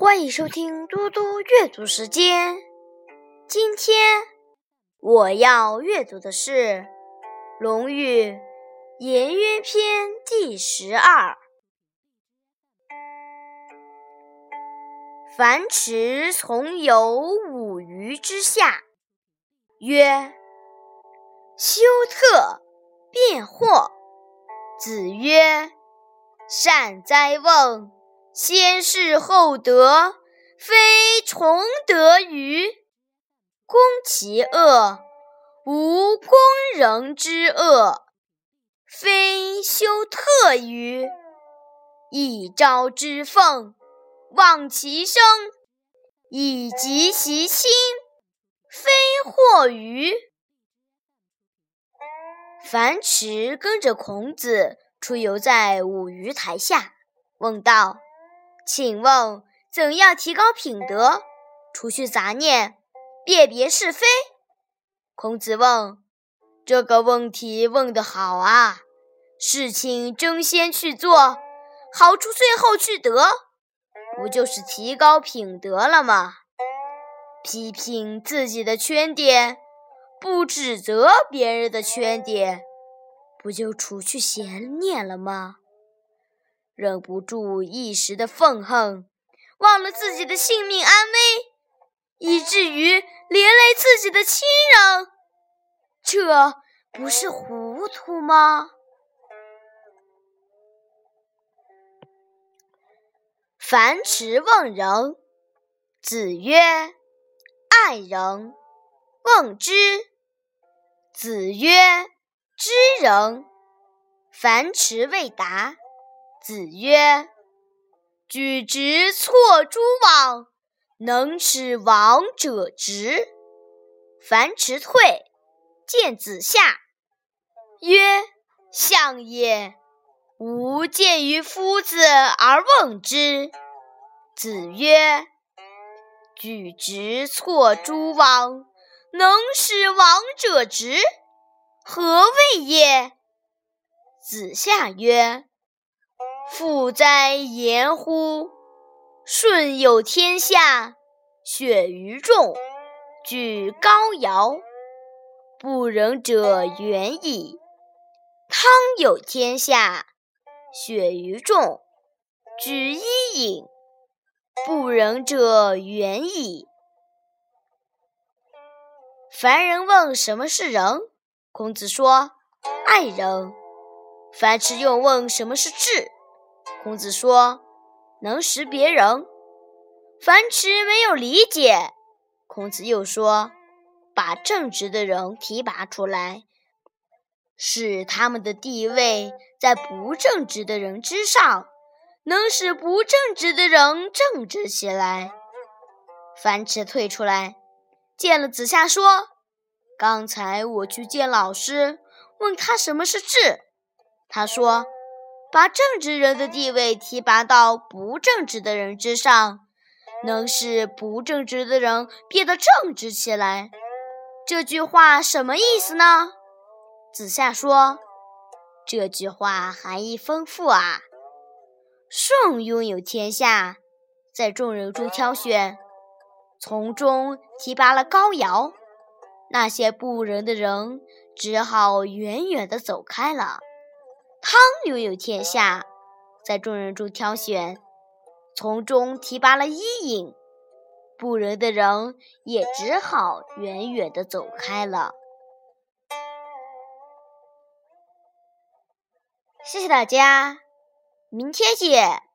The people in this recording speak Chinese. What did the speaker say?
欢迎收听嘟嘟阅读时间。今天我要阅读的是《论语·颜渊篇》第十二。樊迟从游五鱼之下，曰：“修特，辩惑。”子曰：“善哉问！”先事后德，非崇德于攻其恶；无攻人之恶，非修特于一朝之奉，忘其生；以及其心，非惑于。樊迟跟着孔子出游在五鱼台下，问道。请问怎样提高品德，除去杂念，辨别是非？孔子问：“这个问题问得好啊！事情争先去做，好处最后去得，不就是提高品德了吗？批评自己的缺点，不指责别人的缺点，不就除去闲念了吗？”忍不住一时的愤恨，忘了自己的性命安危，以至于连累自己的亲人，这不是糊涂吗？樊迟问仁，子曰：“爱人。”问之，子曰：“知人。”樊迟未答。子曰：“举直错诸枉，能使枉者直。”樊迟退，见子夏，曰：“相也，吾见于夫子而问之。”子曰：“举直错诸枉，能使枉者直，何谓也？”子夏曰。复哉言乎！舜有天下，选于众，举高尧，不仁者远矣。汤有天下，选于众，举伊尹，不仁者远矣。凡人问什么是仁，孔子说：爱人。樊迟又问什么是智。孔子说：“能识别人。”樊迟没有理解。孔子又说：“把正直的人提拔出来，使他们的地位在不正直的人之上，能使不正直的人正直起来。”樊迟退出来，见了子夏，说：“刚才我去见老师，问他什么是智。”他说。把正直人的地位提拔到不正直的人之上，能使不正直的人变得正直起来。这句话什么意思呢？子夏说：“这句话含义丰富啊。舜拥有天下，在众人中挑选，从中提拔了高尧，那些不仁的人只好远远地走开了。”汤留有天下，在众人中挑选，从中提拔了伊尹，不仁的人也只好远远的走开了。谢谢大家，明天见。